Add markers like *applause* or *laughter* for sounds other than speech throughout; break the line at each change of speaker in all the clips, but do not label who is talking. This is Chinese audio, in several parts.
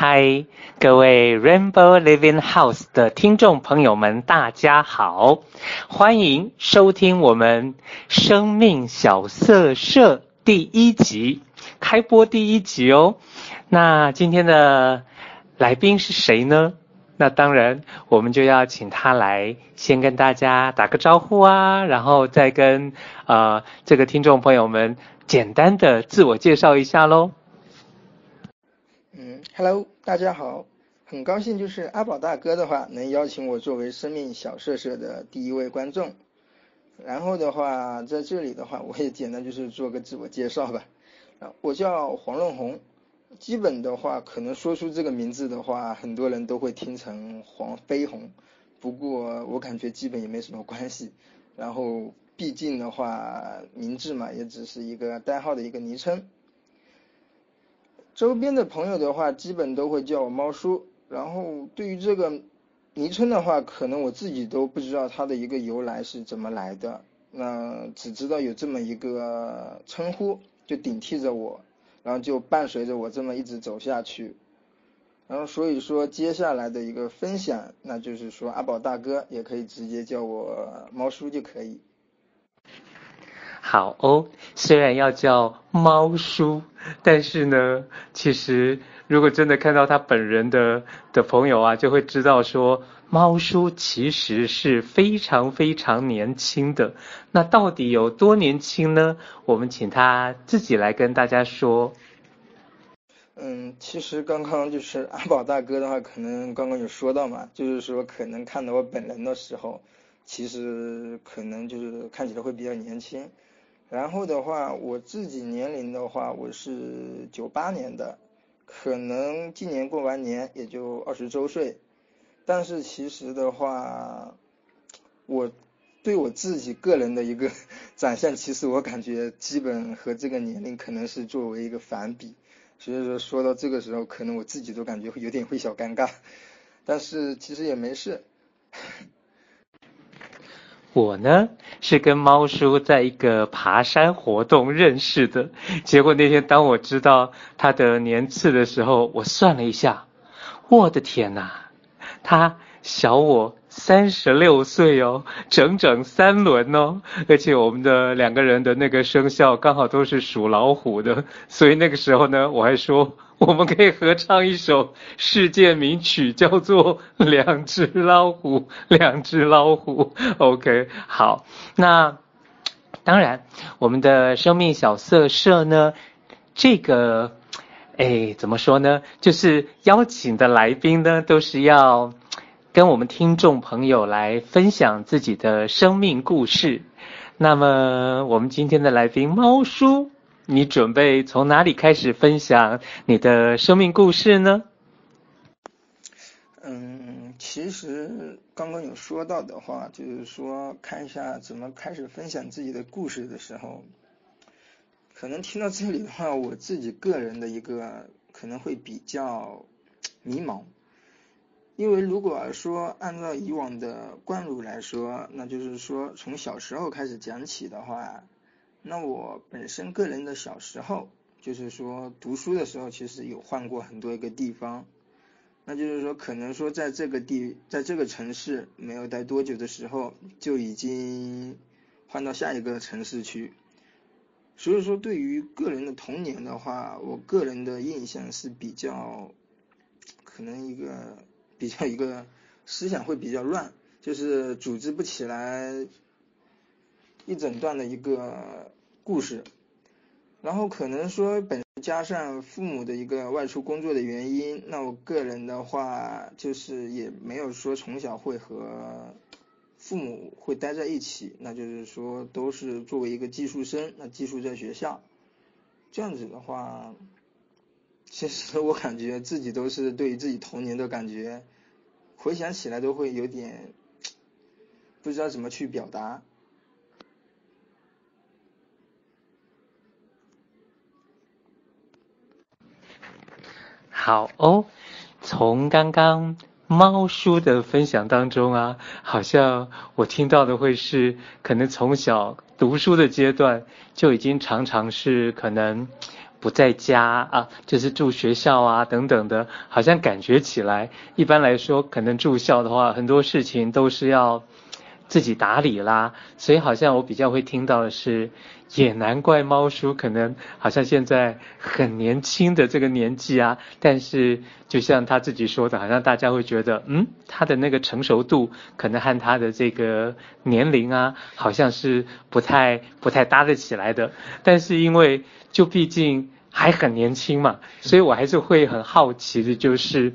嗨，各位 Rainbow Living House 的听众朋友们，大家好，欢迎收听我们生命小色社第一集，开播第一集哦。那今天的来宾是谁呢？那当然，我们就要请他来先跟大家打个招呼啊，然后再跟呃这个听众朋友们简单的自我介绍一下喽。
嗯，Hello，大家好，很高兴就是阿宝大哥的话能邀请我作为生命小社社的第一位观众，然后的话在这里的话我也简单就是做个自我介绍吧，啊，我叫黄润红，基本的话可能说出这个名字的话，很多人都会听成黄飞鸿，不过我感觉基本也没什么关系，然后毕竟的话名字嘛也只是一个代号的一个昵称。周边的朋友的话，基本都会叫我猫叔。然后对于这个昵称的话，可能我自己都不知道它的一个由来是怎么来的。那只知道有这么一个称呼，就顶替着我，然后就伴随着我这么一直走下去。然后所以说接下来的一个分享，那就是说阿宝大哥也可以直接叫我猫叔就可以。
好哦，虽然要叫猫叔，但是呢，其实如果真的看到他本人的的朋友啊，就会知道说，猫叔其实是非常非常年轻的。那到底有多年轻呢？我们请他自己来跟大家说。
嗯，其实刚刚就是阿宝大哥的话，可能刚刚有说到嘛，就是说可能看到我本人的时候，其实可能就是看起来会比较年轻。然后的话，我自己年龄的话，我是九八年的，可能今年过完年也就二十周岁，但是其实的话，我对我自己个人的一个 *laughs* 长相，其实我感觉基本和这个年龄可能是作为一个反比，所以说说到这个时候，可能我自己都感觉会有点会小尴尬，但是其实也没事。
我呢？是跟猫叔在一个爬山活动认识的，结果那天当我知道他的年次的时候，我算了一下，我的天呐，他小我三十六岁哦，整整三轮哦，而且我们的两个人的那个生肖刚好都是属老虎的，所以那个时候呢，我还说。我们可以合唱一首世界名曲，叫做《两只老虎》，两只老虎。OK，好，那当然，我们的生命小色社呢，这个，哎，怎么说呢？就是邀请的来宾呢，都是要跟我们听众朋友来分享自己的生命故事。那么，我们今天的来宾猫叔。你准备从哪里开始分享你的生命故事呢？
嗯，其实刚刚有说到的话，就是说看一下怎么开始分享自己的故事的时候，可能听到这里的话，我自己个人的一个可能会比较迷茫，因为如果说按照以往的惯例来说，那就是说从小时候开始讲起的话。那我本身个人的小时候，就是说读书的时候，其实有换过很多一个地方，那就是说可能说在这个地，在这个城市没有待多久的时候，就已经换到下一个城市去。所以说对于个人的童年的话，我个人的印象是比较，可能一个比较一个思想会比较乱，就是组织不起来。一整段的一个故事，然后可能说本加上父母的一个外出工作的原因，那我个人的话就是也没有说从小会和父母会待在一起，那就是说都是作为一个寄宿生，那寄宿在学校，这样子的话，其实我感觉自己都是对于自己童年的感觉，回想起来都会有点不知道怎么去表达。
好。哦，从刚刚猫叔的分享当中啊，好像我听到的会是，可能从小读书的阶段就已经常常是可能不在家啊，就是住学校啊等等的，好像感觉起来，一般来说，可能住校的话，很多事情都是要自己打理啦，所以好像我比较会听到的是，也难怪猫叔可能好像现在很年轻的这个年纪啊，但是就像他自己说的，好像大家会觉得，嗯，他的那个成熟度可能和他的这个年龄啊，好像是不太不太搭得起来的。但是因为就毕竟还很年轻嘛，所以我还是会很好奇的，就是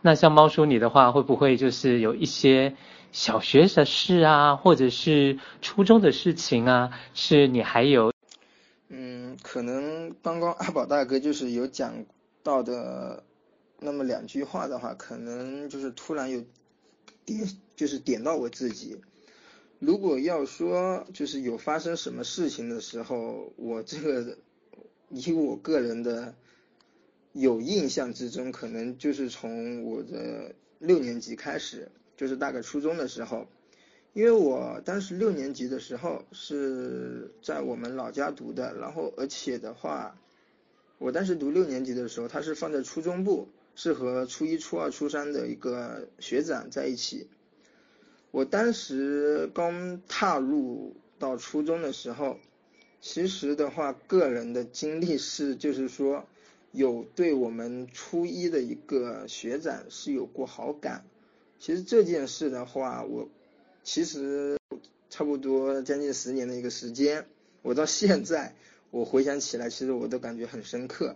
那像猫叔你的话，会不会就是有一些？小学的事啊，或者是初中的事情啊，是你还有，
嗯，可能刚刚阿宝大哥就是有讲到的那么两句话的话，可能就是突然有点，就是点到我自己。如果要说就是有发生什么事情的时候，我这个以我个人的有印象之中，可能就是从我的六年级开始。就是大概初中的时候，因为我当时六年级的时候是在我们老家读的，然后而且的话，我当时读六年级的时候，他是放在初中部，是和初一、初二、初三的一个学长在一起。我当时刚踏入到初中的时候，其实的话，个人的经历是，就是说有对我们初一的一个学长是有过好感。其实这件事的话，我其实差不多将近十年的一个时间，我到现在我回想起来，其实我都感觉很深刻。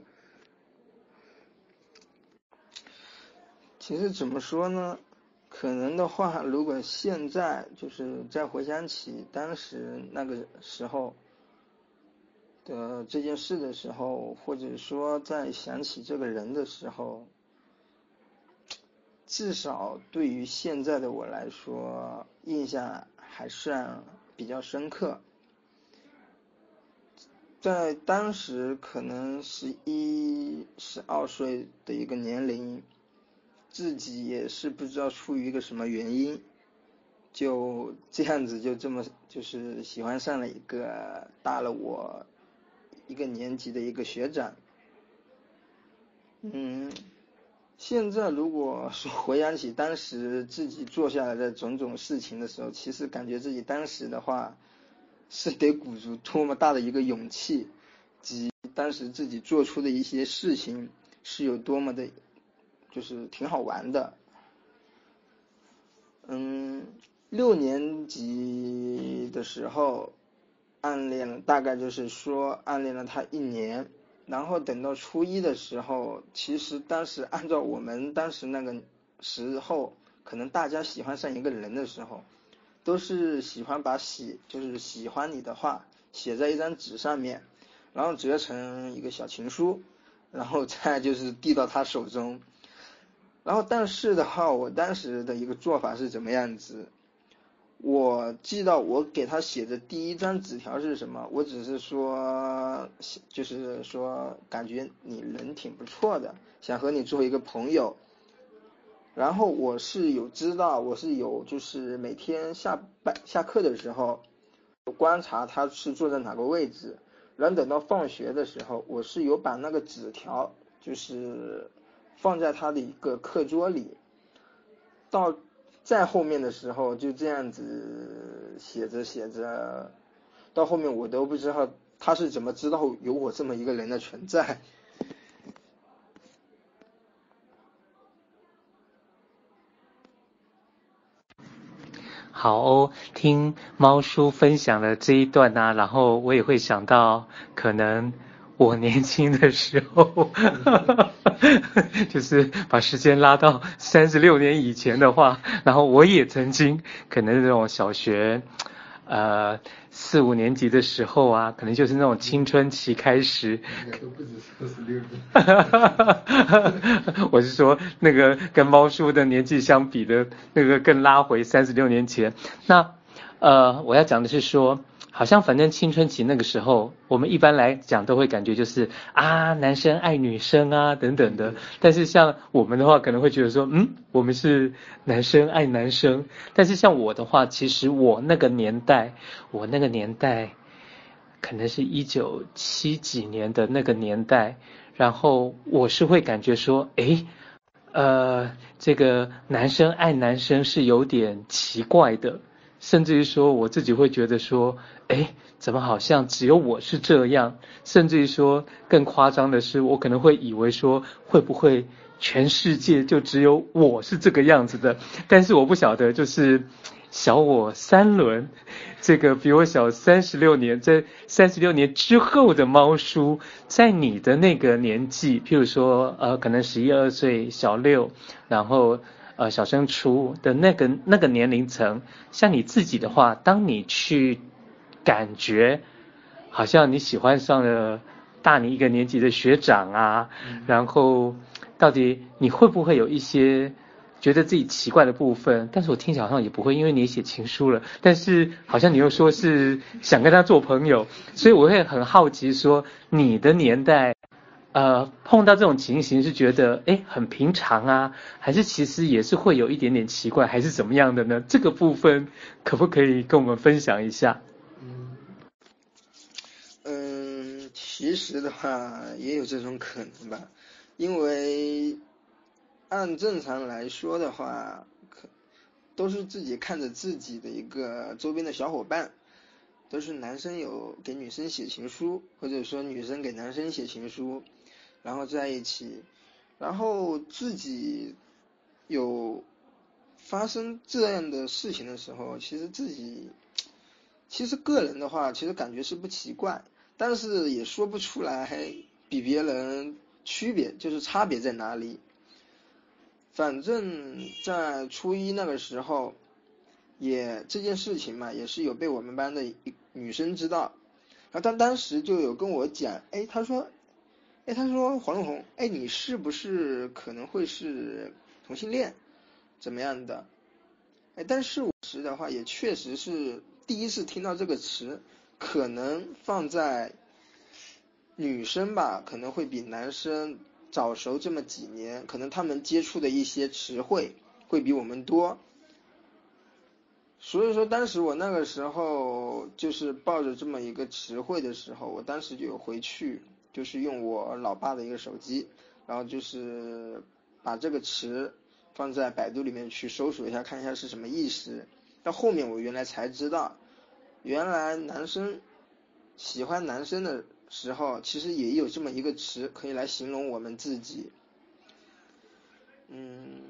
其实怎么说呢？可能的话，如果现在就是再回想起当时那个时候的这件事的时候，或者说在想起这个人的时候。至少对于现在的我来说，印象还算比较深刻。在当时可能十一、十二岁的一个年龄，自己也是不知道出于一个什么原因，就这样子就这么就是喜欢上了一个大了我一个年级的一个学长。嗯。现在如果说回想起当时自己做下来的种种事情的时候，其实感觉自己当时的话，是得鼓足多么大的一个勇气，及当时自己做出的一些事情是有多么的，就是挺好玩的。嗯，六年级的时候暗恋了，大概就是说暗恋了他一年。然后等到初一的时候，其实当时按照我们当时那个时候，可能大家喜欢上一个人的时候，都是喜欢把喜就是喜欢你的话写在一张纸上面，然后折成一个小情书，然后再就是递到他手中。然后但是的话，我当时的一个做法是怎么样子？我记到我给他写的第一张纸条是什么？我只是说，就是说感觉你人挺不错的，想和你做一个朋友。然后我是有知道，我是有就是每天下班下课的时候，观察他是坐在哪个位置。然后等到放学的时候，我是有把那个纸条就是放在他的一个课桌里，到。在后面的时候就这样子写着写着，到后面我都不知道他是怎么知道有我这么一个人的存在。
好哦，听猫叔分享了这一段呢、然后我也会想到可能。我年轻的时候，*laughs* 就是把时间拉到三十六年以前的话，然后我也曾经可能这种小学，呃四五年级的时候啊，可能就是那种青春期开始。不止三十六年。*laughs* 我是说那个跟猫叔的年纪相比的那个更拉回三十六年前。那呃，我要讲的是说。好像反正青春期那个时候，我们一般来讲都会感觉就是啊，男生爱女生啊等等的。但是像我们的话，可能会觉得说，嗯，我们是男生爱男生。但是像我的话，其实我那个年代，我那个年代，可能是一九七几年的那个年代，然后我是会感觉说，诶，呃，这个男生爱男生是有点奇怪的，甚至于说我自己会觉得说，诶，怎么好像只有我是这样？甚至于说更夸张的是，我可能会以为说，会不会全世界就只有我是这个样子的？但是我不晓得，就是。小我三轮，这个比我小三十六年，在三十六年之后的猫叔，在你的那个年纪，譬如说，呃，可能十一二岁，小六，然后呃，小升初的那个那个年龄层，像你自己的话，当你去感觉，好像你喜欢上了大你一个年级的学长啊，嗯、然后到底你会不会有一些？觉得自己奇怪的部分，但是我听起来好像也不会，因为你也写情书了，但是好像你又说是想跟他做朋友，所以我会很好奇说，你的年代，呃，碰到这种情形是觉得诶很平常啊，还是其实也是会有一点点奇怪，还是怎么样的呢？这个部分可不可以跟我们分享一下？
嗯，嗯，其实的话也有这种可能吧，因为。按正常来说的话，可都是自己看着自己的一个周边的小伙伴，都是男生有给女生写情书，或者说女生给男生写情书，然后在一起，然后自己有发生这样的事情的时候，其实自己其实个人的话，其实感觉是不奇怪，但是也说不出来比别人区别，就是差别在哪里。反正，在初一那个时候，也这件事情嘛，也是有被我们班的一女生知道，然后她当时就有跟我讲，哎，她说，哎，他说黄龙红，哎，你是不是可能会是同性恋，怎么样的？哎，但是我时的话，也确实是第一次听到这个词，可能放在女生吧，可能会比男生。早熟这么几年，可能他们接触的一些词汇会比我们多，所以说当时我那个时候就是抱着这么一个词汇的时候，我当时就有回去，就是用我老爸的一个手机，然后就是把这个词放在百度里面去搜索一下，看一下是什么意思。到后面我原来才知道，原来男生喜欢男生的。时候其实也有这么一个词可以来形容我们自己，嗯，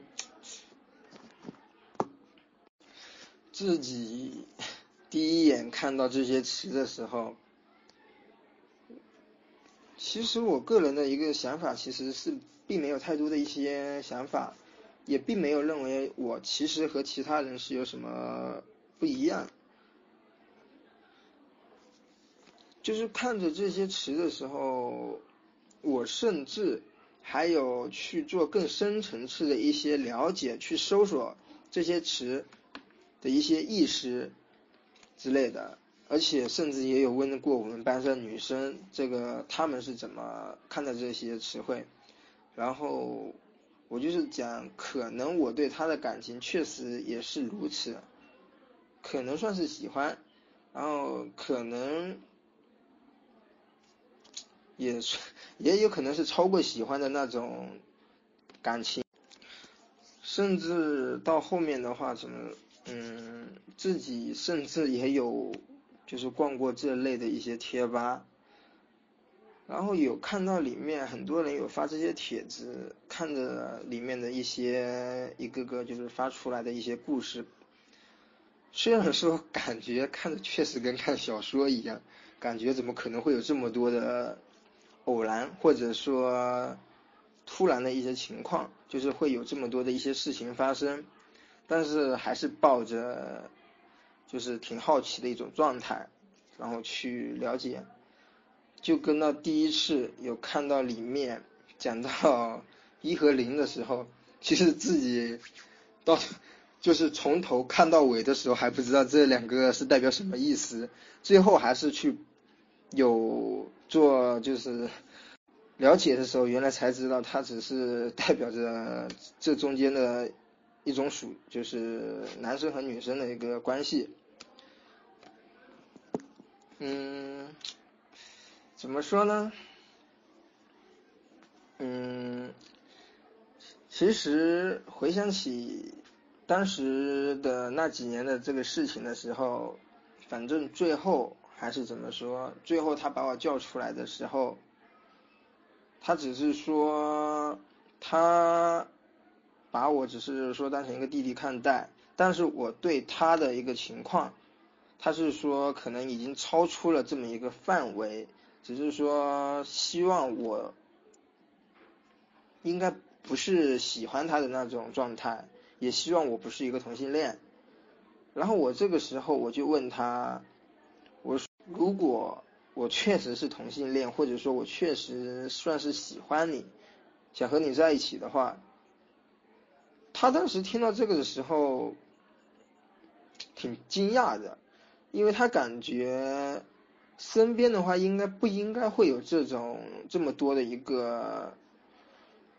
自己第一眼看到这些词的时候，其实我个人的一个想法其实是并没有太多的一些想法，也并没有认为我其实和其他人是有什么不一样。就是看着这些词的时候，我甚至还有去做更深层次的一些了解，去搜索这些词的一些意思之类的，而且甚至也有问过我们班上女生，这个她们是怎么看待这些词汇，然后我就是讲，可能我对她的感情确实也是如此，可能算是喜欢，然后可能。也，也有可能是超过喜欢的那种感情，甚至到后面的话，怎么，嗯，自己甚至也有就是逛过这类的一些贴吧，然后有看到里面很多人有发这些帖子，看着里面的一些一个个就是发出来的一些故事，虽然说 *laughs* 感觉看着确实跟看小说一样，感觉怎么可能会有这么多的。偶然或者说突然的一些情况，就是会有这么多的一些事情发生，但是还是抱着就是挺好奇的一种状态，然后去了解，就跟到第一次有看到里面讲到 *laughs* 一和零的时候，其实自己到就是从头看到尾的时候还不知道这两个是代表什么意思，最后还是去有。做就是了解的时候，原来才知道它只是代表着这中间的一种属，就是男生和女生的一个关系。嗯，怎么说呢？嗯，其实回想起当时的那几年的这个事情的时候，反正最后还是怎么说？最后他把我叫出来的时候，他只是说他把我只是说当成一个弟弟看待，但是我对他的一个情况，他是说可能已经超出了这么一个范围。只是说希望我应该不是喜欢他的那种状态，也希望我不是一个同性恋。然后我这个时候我就问他，我说如果我确实是同性恋，或者说我确实算是喜欢你，想和你在一起的话，他当时听到这个的时候挺惊讶的，因为他感觉。身边的话，应该不应该会有这种这么多的一个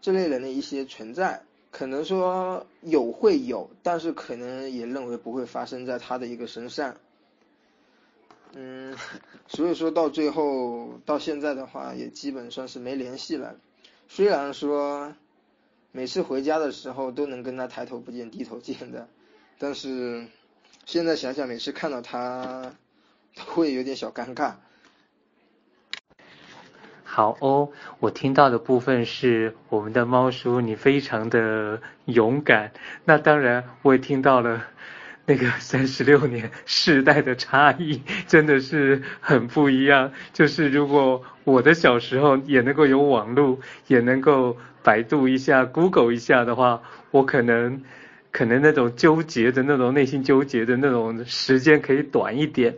这类人的一些存在？可能说有会有，但是可能也认为不会发生在他的一个身上。嗯，所以说到最后到现在的话，也基本算是没联系了。虽然说每次回家的时候都能跟他抬头不见低头见的，但是现在想想，每次看到他。会有点小尴尬。
好哦，我听到的部分是我们的猫叔，你非常的勇敢。那当然，我也听到了那个三十六年世代的差异，真的是很不一样。就是如果我的小时候也能够有网络，也能够百度一下、Google 一下的话，我可能可能那种纠结的那种内心纠结的那种时间可以短一点。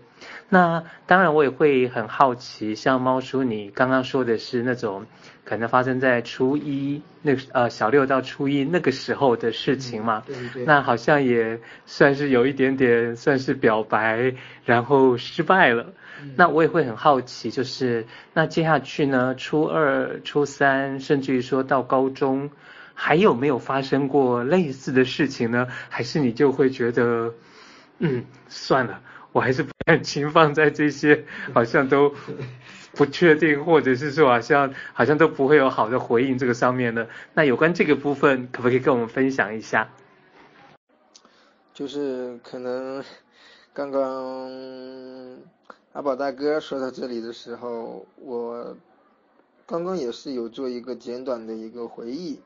那当然，我也会很好奇，像猫叔你刚刚说的是那种可能发生在初一那呃小六到初一那个时候的事情嘛。
嗯、对对。
那好像也算是有一点点算是表白，然后失败了。嗯、那我也会很好奇，就是那接下去呢，初二、初三，甚至于说到高中，还有没有发生过类似的事情呢？还是你就会觉得，嗯，算了。我还是不感情放在这些，好像都不确定，或者是说好像好像都不会有好的回应这个上面的。那有关这个部分，可不可以跟我们分享一下？
就是可能刚刚阿宝大哥说到这里的时候，我刚刚也是有做一个简短的一个回忆。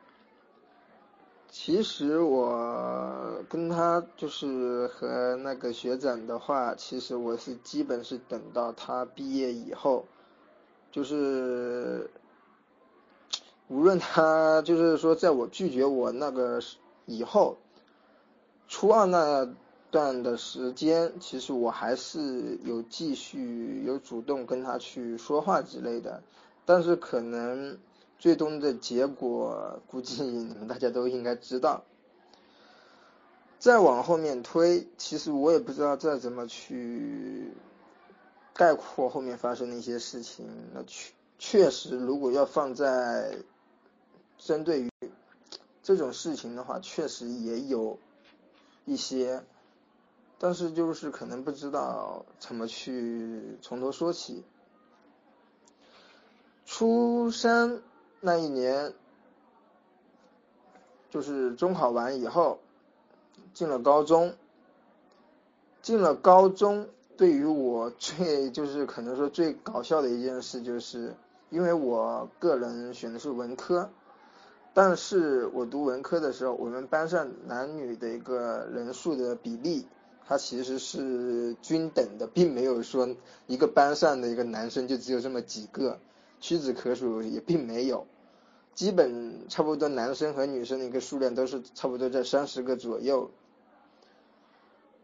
其实我跟他就是和那个学长的话，其实我是基本是等到他毕业以后，就是无论他就是说在我拒绝我那个以后，初二那段的时间，其实我还是有继续有主动跟他去说话之类的，但是可能。最终的结果估计你们大家都应该知道。再往后面推，其实我也不知道再怎么去概括后面发生的一些事情。那确确实，如果要放在针对于这种事情的话，确实也有一些，但是就是可能不知道怎么去从头说起。初三。那一年，就是中考完以后，进了高中。进了高中，对于我最 *laughs* 就是可能说最搞笑的一件事，就是因为我个人选的是文科，但是我读文科的时候，我们班上男女的一个人数的比例，它其实是均等的，并没有说一个班上的一个男生就只有这么几个，屈指可数，也并没有。基本差不多，男生和女生的一个数量都是差不多在三十个左右。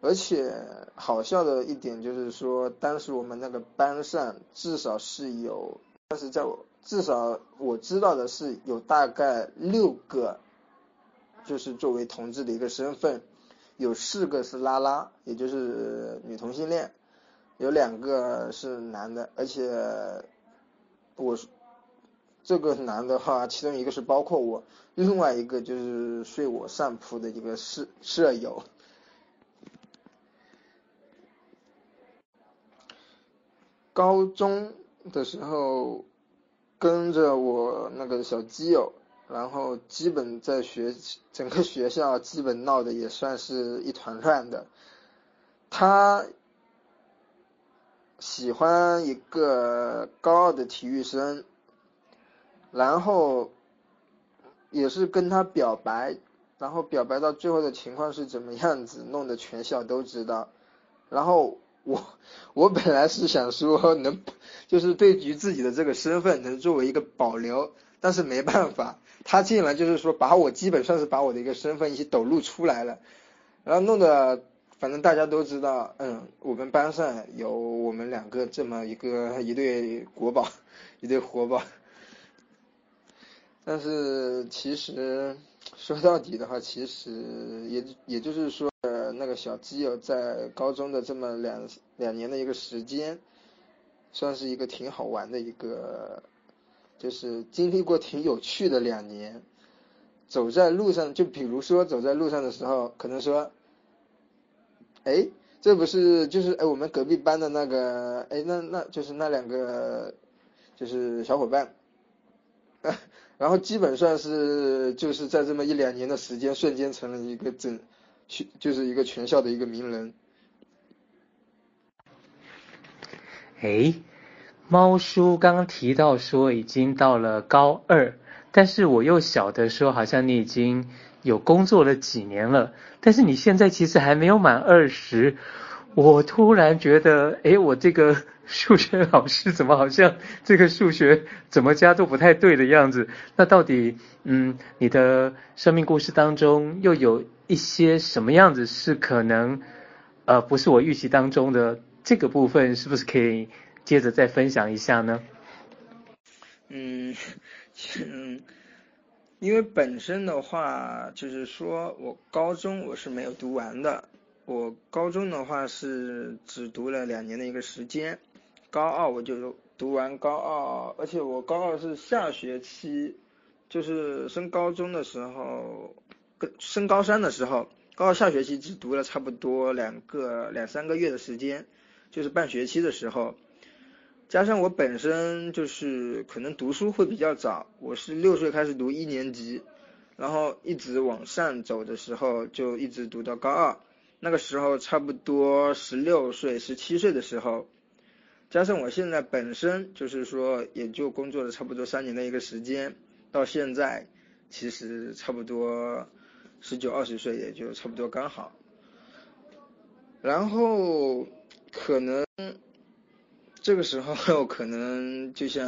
而且好笑的一点就是说，当时我们那个班上至少是有，但是在我至少我知道的是有大概六个，就是作为同志的一个身份，有四个是拉拉，也就是女同性恋，有两个是男的，而且我。这个男的话，其中一个是包括我，另外一个就是睡我上铺的一个室舍友。高中的时候，跟着我那个小基友，然后基本在学整个学校基本闹得也算是一团乱的。他喜欢一个高二的体育生，然后也是跟他表白，然后表白到最后的情况是怎么样子，弄得全校都知道。然后我我本来是想说能，就是对于自己的这个身份能作为一个保留，但是没办法，他竟然就是说把我基本上是把我的一个身份一起抖露出来了，然后弄得。反正大家都知道，嗯，我们班上有我们两个这么一个一对国宝，一对活宝。但是其实说到底的话，其实也也就是说，那个小基友在高中的这么两两年的一个时间，算是一个挺好玩的一个，就是经历过挺有趣的两年。走在路上，就比如说走在路上的时候，可能说。哎，这不是就是哎我们隔壁班的那个哎那那就是那两个就是小伙伴，*laughs* 然后基本上是就是在这么一两年的时间，瞬间成了一个整，就是一个全校的一个名人。
哎，猫叔刚刚提到说已经到了高二，但是我又晓得说好像你已经。有工作了几年了，但是你现在其实还没有满二十，我突然觉得，诶，我这个数学老师怎么好像这个数学怎么加都不太对的样子？*laughs* 那到底，嗯，你的生命故事当中又有一些什么样子是可能，呃，不是我预期当中的这个部分，是不是可以接着再分享一下呢？
嗯，嗯。因为本身的话，就是说我高中我是没有读完的，我高中的话是只读了两年的一个时间，高二我就读完高二，而且我高二是下学期，就是升高中的时候，跟升高三的时候，高二下学期只读了差不多两个两三个月的时间，就是半学期的时候。加上我本身就是可能读书会比较早，我是六岁开始读一年级，然后一直往上走的时候就一直读到高二，那个时候差不多十六岁、十七岁的时候，加上我现在本身就是说也就工作了差不多三年的一个时间，到现在其实差不多十九、二十岁也就差不多刚好，然后可能。这个时候可能就像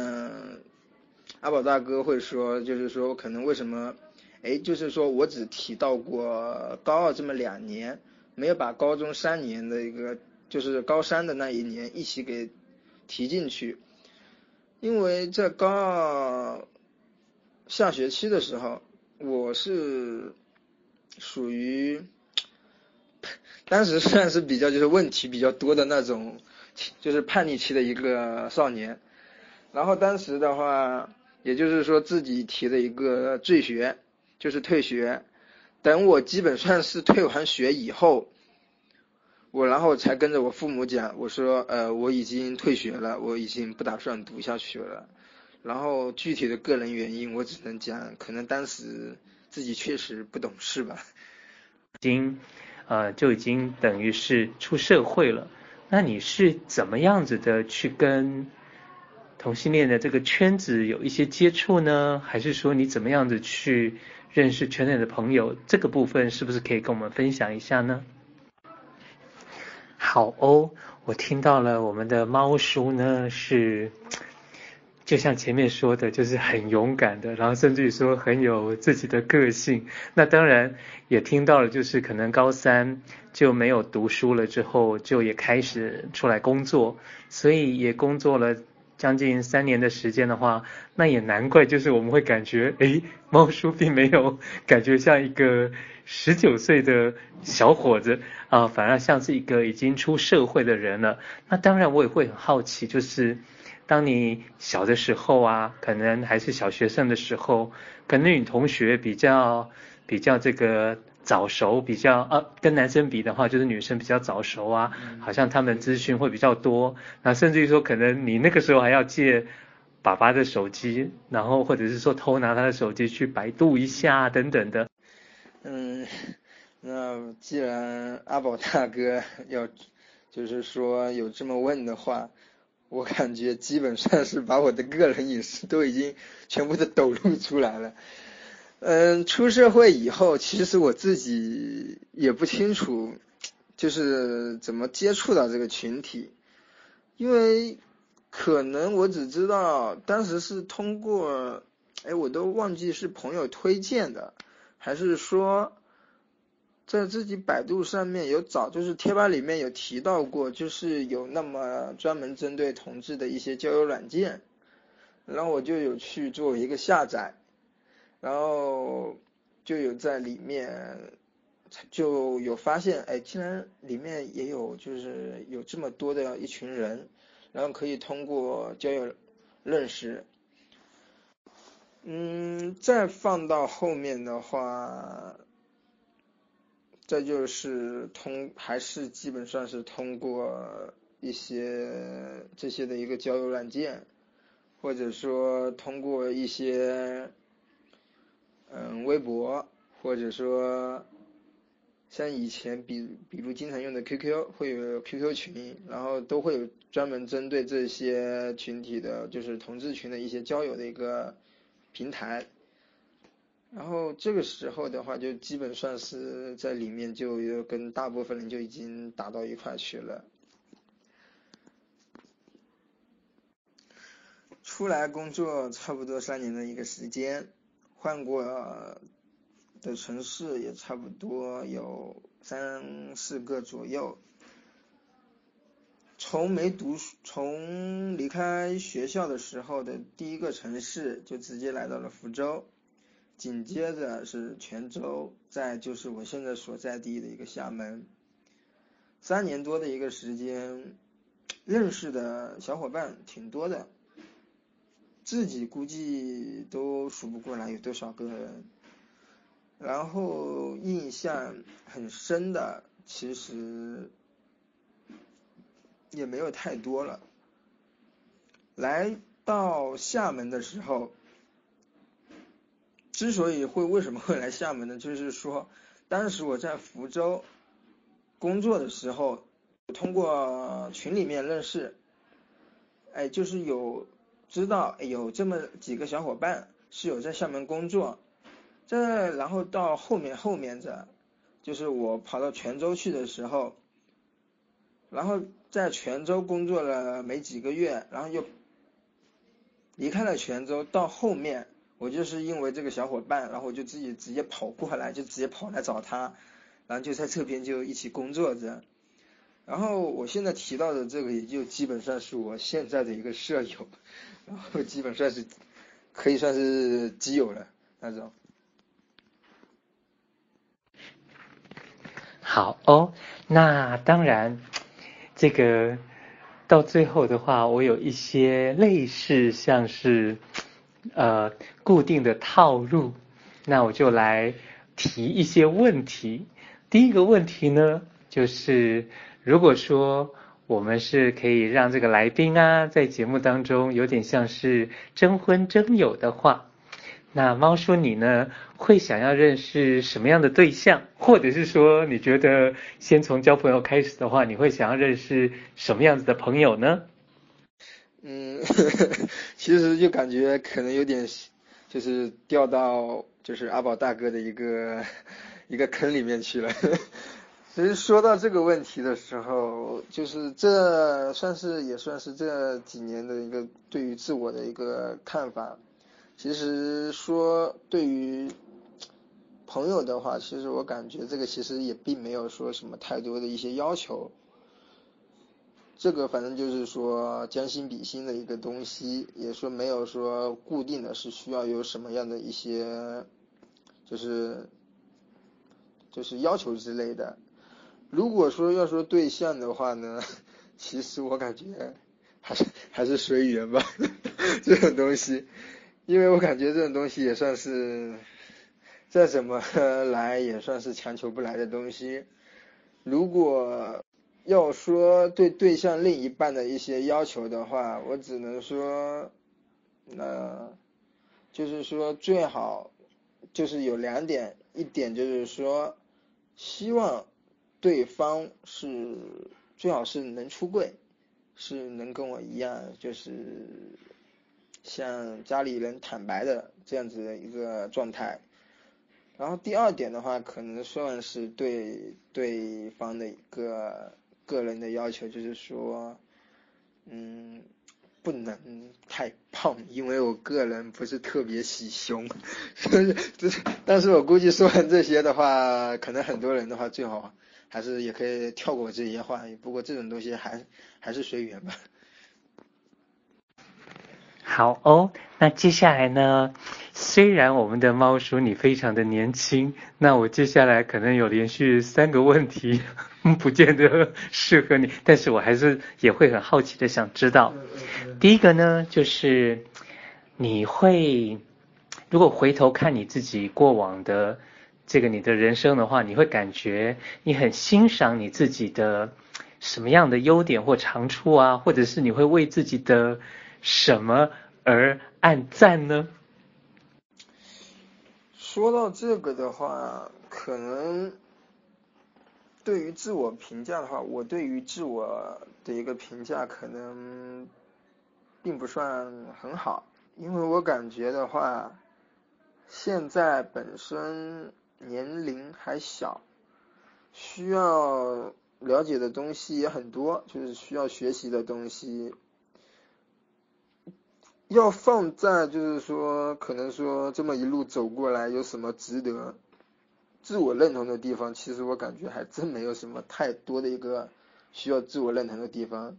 阿宝大哥会说，就是说可能为什么，哎，就是说我只提到过高二这么两年，没有把高中三年的一个，就是高三的那一年一起给提进去，因为在高二下学期的时候，我是属于当时算是比较就是问题比较多的那种。就是叛逆期的一个少年，然后当时的话，也就是说自己提了一个退学，就是退学。等我基本算是退完学以后，我然后才跟着我父母讲，我说呃我已经退学了，我已经不打算读下去了。然后具体的个人原因我只能讲，可能当时自己确实不懂事吧。
已经呃就已经等于是出社会了。那你是怎么样子的去跟同性恋的这个圈子有一些接触呢？还是说你怎么样子去认识圈内的朋友？这个部分是不是可以跟我们分享一下呢？好哦，我听到了我们的猫叔呢是。就像前面说的，就是很勇敢的，然后甚至于说很有自己的个性。那当然也听到了，就是可能高三就没有读书了，之后就也开始出来工作，所以也工作了将近三年的时间的话，那也难怪，就是我们会感觉，诶，猫叔并没有感觉像一个十九岁的小伙子啊，反而像是一个已经出社会的人了。那当然我也会很好奇，就是。当你小的时候啊，可能还是小学生的时候，可能你同学比较比较这个早熟，比较啊，跟男生比的话，就是女生比较早熟啊，好像他们资讯会比较多，那甚至于说，可能你那个时候还要借爸爸的手机，然后或者是说偷拿他的手机去百度一下等等的。
嗯，那既然阿宝大哥要，就是说有这么问的话。我感觉基本上是把我的个人隐私都已经全部都抖露出来了。嗯，出社会以后，其实我自己也不清楚，就是怎么接触到这个群体，因为可能我只知道当时是通过，哎，我都忘记是朋友推荐的，还是说。在自己百度上面有找，就是贴吧里面有提到过，就是有那么专门针对同志的一些交友软件，然后我就有去做一个下载，然后就有在里面就有发现，哎，竟然里面也有就是有这么多的一群人，然后可以通过交友认识，嗯，再放到后面的话。再就是通，还是基本上是通过一些这些的一个交友软件，或者说通过一些嗯微博，或者说像以前比比如经常用的 QQ 会有 QQ 群，然后都会有专门针对这些群体的，就是同志群的一些交友的一个平台。然后这个时候的话，就基本上是在里面就跟大部分人就已经打到一块去了。出来工作差不多三年的一个时间，换过的城市也差不多有三四个左右。从没读书，从离开学校的时候的第一个城市，就直接来到了福州。紧接着是泉州，再就是我现在所在地的一个厦门。三年多的一个时间，认识的小伙伴挺多的，自己估计都数不过来有多少个人。然后印象很深的，其实也没有太多了。来到厦门的时候。之所以会为什么会来厦门呢？就是说，当时我在福州工作的时候，通过群里面认识，哎，就是有知道有这么几个小伙伴是有在厦门工作，这然后到后面后面的，就是我跑到泉州去的时候，然后在泉州工作了没几个月，然后又离开了泉州，到后面。我就是因为这个小伙伴，然后我就自己直接跑过来，就直接跑来找他，然后就在这边就一起工作着。然后我现在提到的这个，也就基本上是我现在的一个舍友，然后基本算是可以算是基友了那种。
好哦，那当然，这个到最后的话，我有一些类似像是。呃，固定的套路，那我就来提一些问题。第一个问题呢，就是如果说我们是可以让这个来宾啊，在节目当中有点像是征婚征友的话，那猫叔你呢，会想要认识什么样的对象？或者是说，你觉得先从交朋友开始的话，你会想要认识什么样子的朋友呢？
嗯，*laughs* 其实就感觉可能有点，就是掉到就是阿宝大哥的一个 *laughs* 一个坑里面去了。其实说到这个问题的时候，就是这算是也算是这几年的一个对于自我的一个看法。其实说对于朋友的话，其实我感觉这个其实也并没有说什么太多的一些要求。这个反正就是说将心比心的一个东西，也说没有说固定的是需要有什么样的一些，就是就是要求之类的。如果说要说对象的话呢，*laughs* 其实我感觉还是 *laughs* 还是随缘吧，*laughs* 这种东西，因为我感觉这种东西也算是再怎么来也算是强求不来的东西。如果要说对对象另一半的一些要求的话，我只能说，呃，就是说最好就是有两点，一点就是说，希望对方是最好是能出柜，是能跟我一样，就是向家里人坦白的这样子的一个状态。然后第二点的话，可能算是对对方的一个。个人的要求就是说，嗯，不能太胖，因为我个人不是特别喜胸，所 *laughs* 以但是我估计说完这些的话，可能很多人的话最好还是也可以跳过这些话，不过这种东西还还是随缘吧。
好哦，那接下来呢？虽然我们的猫叔你非常的年轻，那我接下来可能有连续三个问题，*laughs* 不见得适合你，但是我还是也会很好奇的想知道。第一个呢，就是你会如果回头看你自己过往的这个你的人生的话，你会感觉你很欣赏你自己的什么样的优点或长处啊，或者是你会为自己的什么而按赞呢？
说到这个的话，可能对于自我评价的话，我对于自我的一个评价可能并不算很好，因为我感觉的话，现在本身年龄还小，需要了解的东西也很多，就是需要学习的东西。要放在就是说，可能说这么一路走过来，有什么值得自我认同的地方？其实我感觉还真没有什么太多的一个需要自我认同的地方，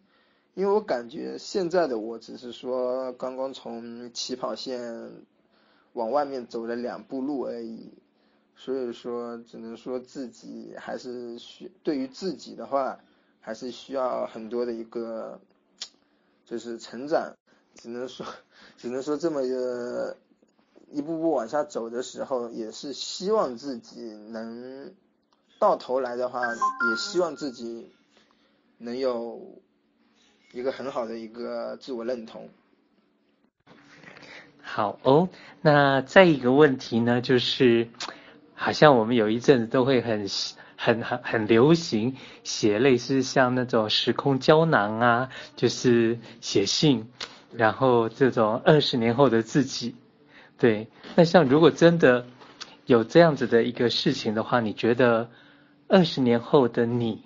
因为我感觉现在的我只是说刚刚从起跑线往外面走了两步路而已，所以说只能说自己还是需对于自己的话，还是需要很多的一个就是成长。只能说，只能说这么一个一步步往下走的时候，也是希望自己能到头来的话，也希望自己能有一个很好的一个自我认同。
好哦，那再一个问题呢，就是好像我们有一阵子都会很很很很流行写类似像那种时空胶囊啊，就是写信。然后这种二十年后的自己，对，那像如果真的有这样子的一个事情的话，你觉得二十年后的你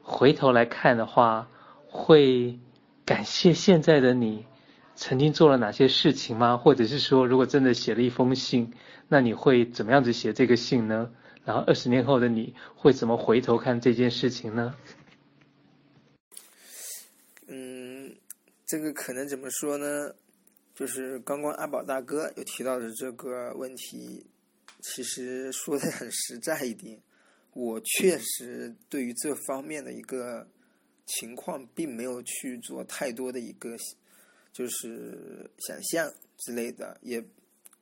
回头来看的话，会感谢现在的你曾经做了哪些事情吗？或者是说，如果真的写了一封信，那你会怎么样子写这个信呢？然后二十年后的你会怎么回头看这件事情呢？
嗯这个可能怎么说呢？就是刚刚阿宝大哥有提到的这个问题，其实说的很实在一点，我确实对于这方面的一个情况，并没有去做太多的一个就是想象之类的，也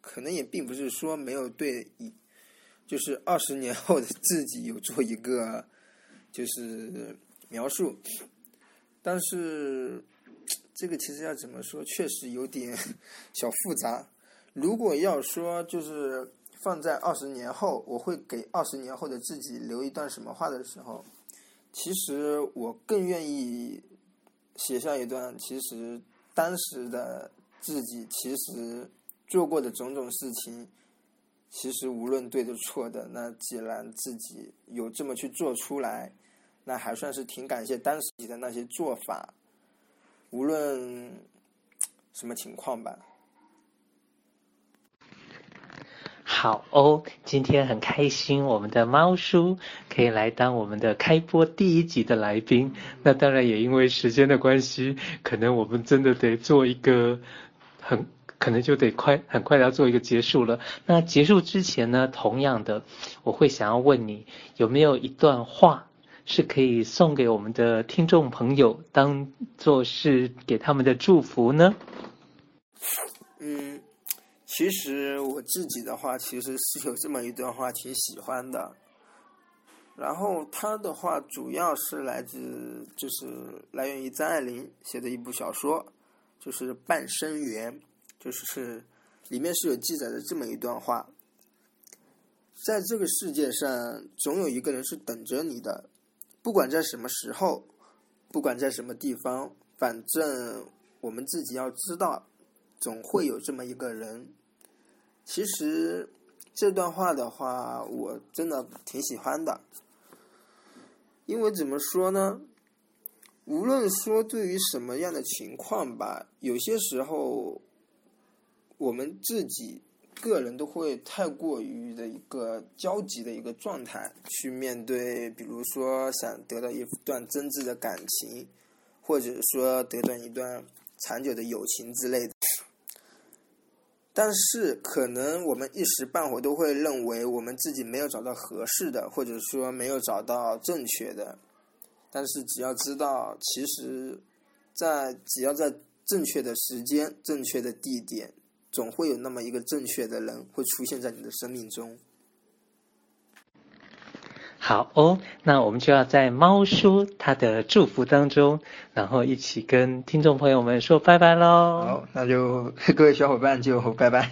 可能也并不是说没有对，就是二十年后的自己有做一个就是描述，但是。这个其实要怎么说，确实有点 *laughs* 小复杂。如果要说就是放在二十年后，我会给二十年后的自己留一段什么话的时候，其实我更愿意写下一段，其实当时的自己其实做过的种种事情，其实无论对的错的，那既然自己有这么去做出来，那还算是挺感谢当时的那些做法。无论什么情况吧。
好哦，今天很开心，我们的猫叔可以来当我们的开播第一集的来宾。那当然也因为时间的关系，可能我们真的得做一个很，可能就得快很快要做一个结束了。那结束之前呢，同样的，我会想要问你，有没有一段话？是可以送给我们的听众朋友，当做是给他们的祝福呢？
嗯，其实我自己的话，其实是有这么一段话挺喜欢的。然后他的话主要是来自，就是来源于张爱玲写的一部小说，就是《半生缘》，就是是里面是有记载的这么一段话：在这个世界上，总有一个人是等着你的，不管在什么时候，不管在什么地方，反正我们自己要知道，总会有这么一个人。其实这段话的话，我真的挺喜欢的，因为怎么说呢？无论说对于什么样的情况吧，有些时候我们自己个人都会太过于的一个焦急的一个状态去面对，比如说想得到一段真挚的感情，或者说得到一段长久的友情之类的。但是，可能我们一时半会都会认为我们自己没有找到合适的，或者说没有找到正确的。但是，只要知道，其实，在只要在正确的时间、正确的地点，总会有那么一个正确的人会出现在你的生命中。
好哦，那我们就要在猫叔他的祝福当中，然后一起跟听众朋友们说拜拜喽。
好，那就 *laughs* 各位小伙伴就拜拜。